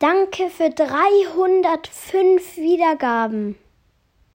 Danke für 305 Wiedergaben.